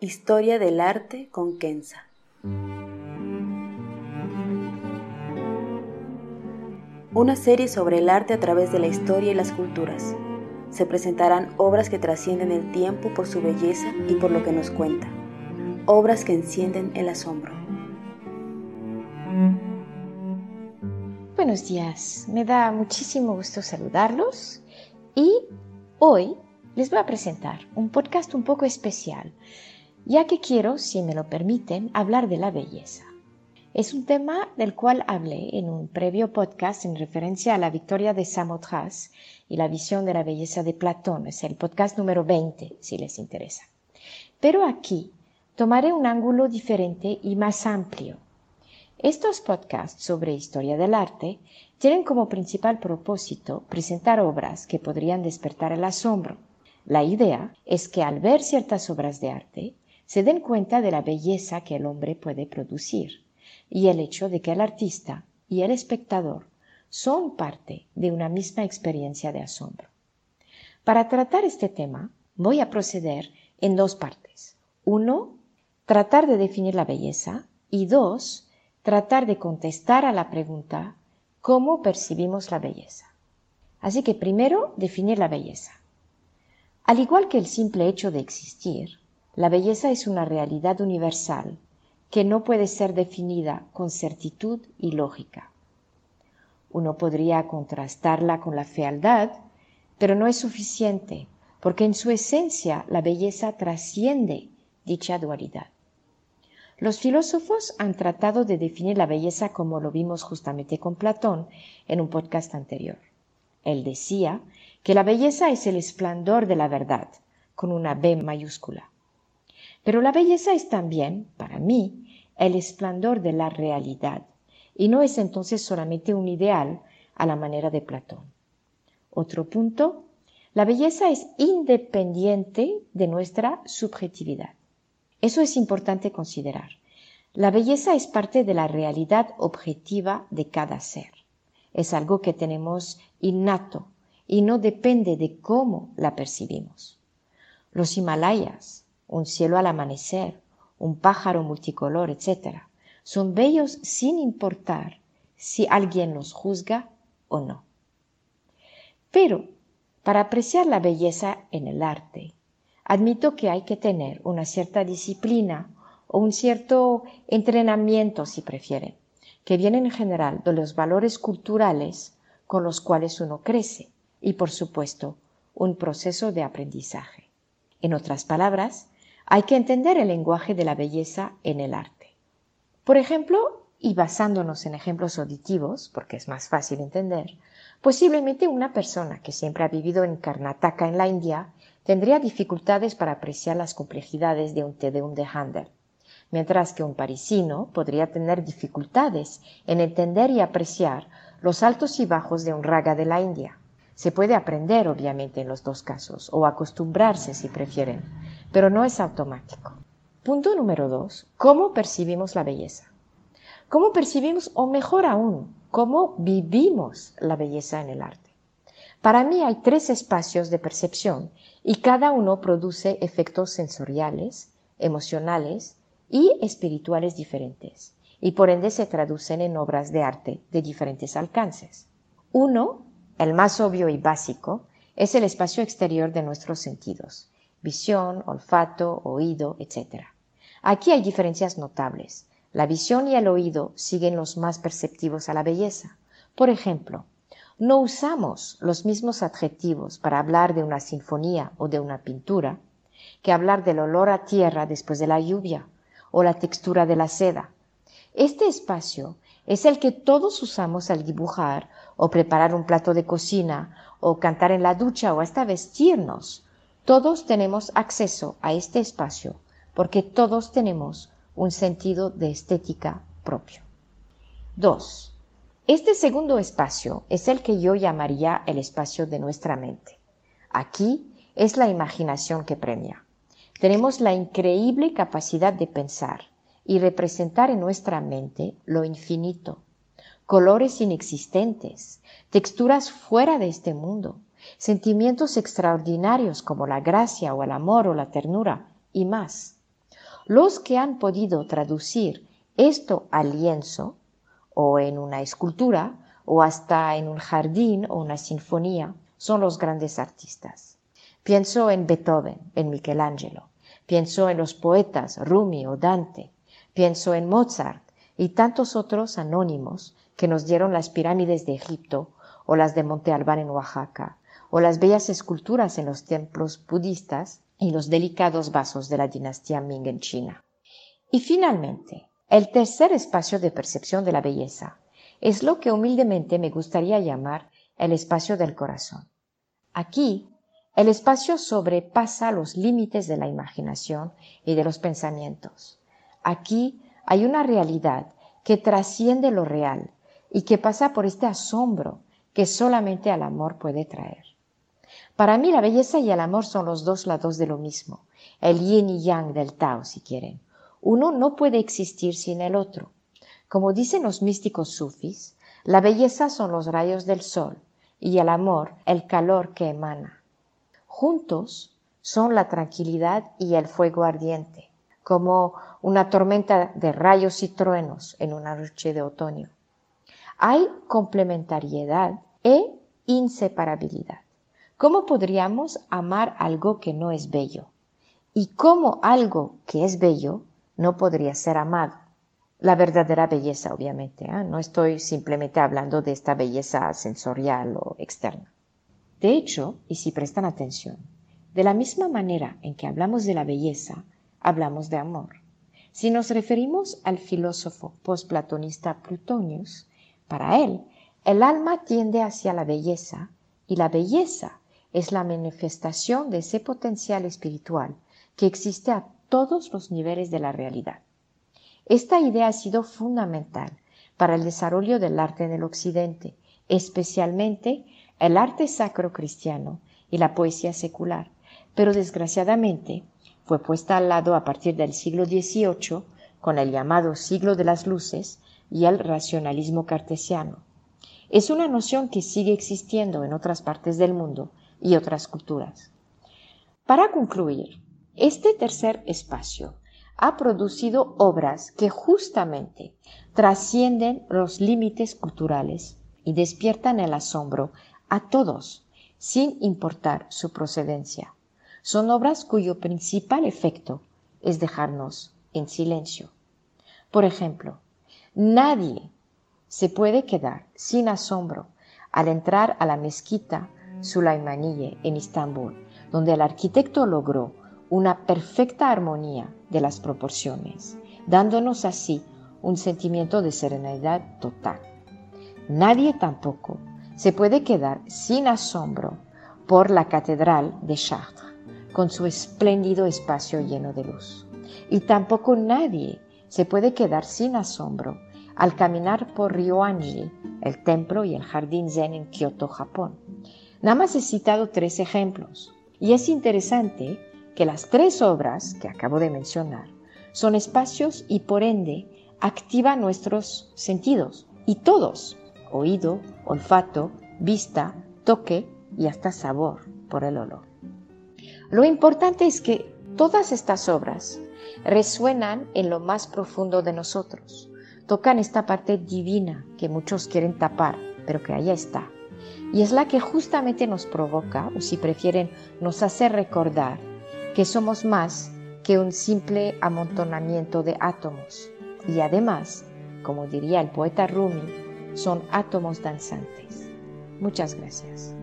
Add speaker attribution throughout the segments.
Speaker 1: Historia del arte con Kenza. Una serie sobre el arte a través de la historia y las culturas. Se presentarán obras que trascienden el tiempo por su belleza y por lo que nos cuenta. Obras que encienden el asombro.
Speaker 2: Buenos días, me da muchísimo gusto saludarlos y hoy les voy a presentar un podcast un poco especial, ya que quiero, si me lo permiten, hablar de la belleza. Es un tema del cual hablé en un previo podcast en referencia a la victoria de Samothrace y la visión de la belleza de Platón. Es el podcast número 20, si les interesa. Pero aquí tomaré un ángulo diferente y más amplio. Estos podcasts sobre historia del arte tienen como principal propósito presentar obras que podrían despertar el asombro. La idea es que al ver ciertas obras de arte, se den cuenta de la belleza que el hombre puede producir y el hecho de que el artista y el espectador son parte de una misma experiencia de asombro. Para tratar este tema voy a proceder en dos partes. Uno, tratar de definir la belleza y dos, tratar de contestar a la pregunta ¿cómo percibimos la belleza? Así que primero, definir la belleza. Al igual que el simple hecho de existir, la belleza es una realidad universal que no puede ser definida con certitud y lógica. Uno podría contrastarla con la fealdad, pero no es suficiente, porque en su esencia la belleza trasciende dicha dualidad. Los filósofos han tratado de definir la belleza como lo vimos justamente con Platón en un podcast anterior. Él decía que la belleza es el esplendor de la verdad, con una B mayúscula. Pero la belleza es también, para mí, el esplendor de la realidad, y no es entonces solamente un ideal a la manera de Platón. Otro punto, la belleza es independiente de nuestra subjetividad. Eso es importante considerar. La belleza es parte de la realidad objetiva de cada ser. Es algo que tenemos innato y no depende de cómo la percibimos. Los Himalayas, un cielo al amanecer, un pájaro multicolor, etc. Son bellos sin importar si alguien los juzga o no. Pero, para apreciar la belleza en el arte, admito que hay que tener una cierta disciplina o un cierto entrenamiento, si prefieren, que viene en general de los valores culturales con los cuales uno crece y, por supuesto, un proceso de aprendizaje. En otras palabras, hay que entender el lenguaje de la belleza en el arte. Por ejemplo, y basándonos en ejemplos auditivos, porque es más fácil entender, posiblemente una persona que siempre ha vivido en Karnataka en la India tendría dificultades para apreciar las complejidades de un Tedeum de Handel, mientras que un parisino podría tener dificultades en entender y apreciar los altos y bajos de un raga de la India. Se puede aprender, obviamente, en los dos casos, o acostumbrarse si prefieren, pero no es automático. Punto número dos, ¿cómo percibimos la belleza? ¿Cómo percibimos, o mejor aún, cómo vivimos la belleza en el arte? Para mí hay tres espacios de percepción y cada uno produce efectos sensoriales, emocionales y espirituales diferentes, y por ende se traducen en obras de arte de diferentes alcances. Uno, el más obvio y básico, es el espacio exterior de nuestros sentidos, visión, olfato, oído, etc. Aquí hay diferencias notables. La visión y el oído siguen los más perceptivos a la belleza. Por ejemplo, no usamos los mismos adjetivos para hablar de una sinfonía o de una pintura que hablar del olor a tierra después de la lluvia o la textura de la seda. Este espacio es el que todos usamos al dibujar o preparar un plato de cocina o cantar en la ducha o hasta vestirnos. Todos tenemos acceso a este espacio porque todos tenemos un sentido de estética propio. 2. Este segundo espacio es el que yo llamaría el espacio de nuestra mente. Aquí es la imaginación que premia. Tenemos la increíble capacidad de pensar y representar en nuestra mente lo infinito, colores inexistentes, texturas fuera de este mundo, sentimientos extraordinarios como la gracia o el amor o la ternura y más. Los que han podido traducir esto al lienzo o en una escultura o hasta en un jardín o una sinfonía son los grandes artistas. Pienso en Beethoven, en Michelangelo, pienso en los poetas Rumi o Dante, pienso en Mozart y tantos otros anónimos que nos dieron las pirámides de Egipto o las de Monte Albán en Oaxaca, o las bellas esculturas en los templos budistas y los delicados vasos de la dinastía Ming en China. Y finalmente, el tercer espacio de percepción de la belleza es lo que humildemente me gustaría llamar el espacio del corazón. Aquí, el espacio sobrepasa los límites de la imaginación y de los pensamientos. Aquí hay una realidad que trasciende lo real y que pasa por este asombro que solamente el amor puede traer. Para mí la belleza y el amor son los dos lados de lo mismo, el yin y yang del Tao, si quieren. Uno no puede existir sin el otro. Como dicen los místicos sufis, la belleza son los rayos del sol y el amor el calor que emana. Juntos son la tranquilidad y el fuego ardiente, como una tormenta de rayos y truenos en una noche de otoño. Hay complementariedad e inseparabilidad. ¿Cómo podríamos amar algo que no es bello? ¿Y cómo algo que es bello no podría ser amado? La verdadera belleza, obviamente. ¿eh? No estoy simplemente hablando de esta belleza sensorial o externa. De hecho, y si prestan atención, de la misma manera en que hablamos de la belleza, hablamos de amor. Si nos referimos al filósofo postplatonista Plutonius, para él, el alma tiende hacia la belleza y la belleza es la manifestación de ese potencial espiritual que existe a todos los niveles de la realidad. Esta idea ha sido fundamental para el desarrollo del arte en el Occidente, especialmente el arte sacro cristiano y la poesía secular, pero desgraciadamente fue puesta al lado a partir del siglo XVIII con el llamado siglo de las luces y el racionalismo cartesiano. Es una noción que sigue existiendo en otras partes del mundo, y otras culturas. Para concluir, este tercer espacio ha producido obras que justamente trascienden los límites culturales y despiertan el asombro a todos, sin importar su procedencia. Son obras cuyo principal efecto es dejarnos en silencio. Por ejemplo, nadie se puede quedar sin asombro al entrar a la mezquita Sulaimaniye en Istambul, donde el arquitecto logró una perfecta armonía de las proporciones, dándonos así un sentimiento de serenidad total. Nadie tampoco se puede quedar sin asombro por la Catedral de Chartres, con su espléndido espacio lleno de luz. Y tampoco nadie se puede quedar sin asombro al caminar por Ryoanji, el templo y el jardín zen en Kioto, Japón, Nada más he citado tres ejemplos. Y es interesante que las tres obras que acabo de mencionar son espacios y por ende activan nuestros sentidos. Y todos, oído, olfato, vista, toque y hasta sabor por el olor. Lo importante es que todas estas obras resuenan en lo más profundo de nosotros, tocan esta parte divina que muchos quieren tapar, pero que allá está y es la que justamente nos provoca, o si prefieren, nos hace recordar que somos más que un simple amontonamiento de átomos. Y además, como diría el poeta Rumi, son átomos danzantes. Muchas gracias.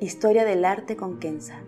Speaker 1: Historia del arte con Kenza.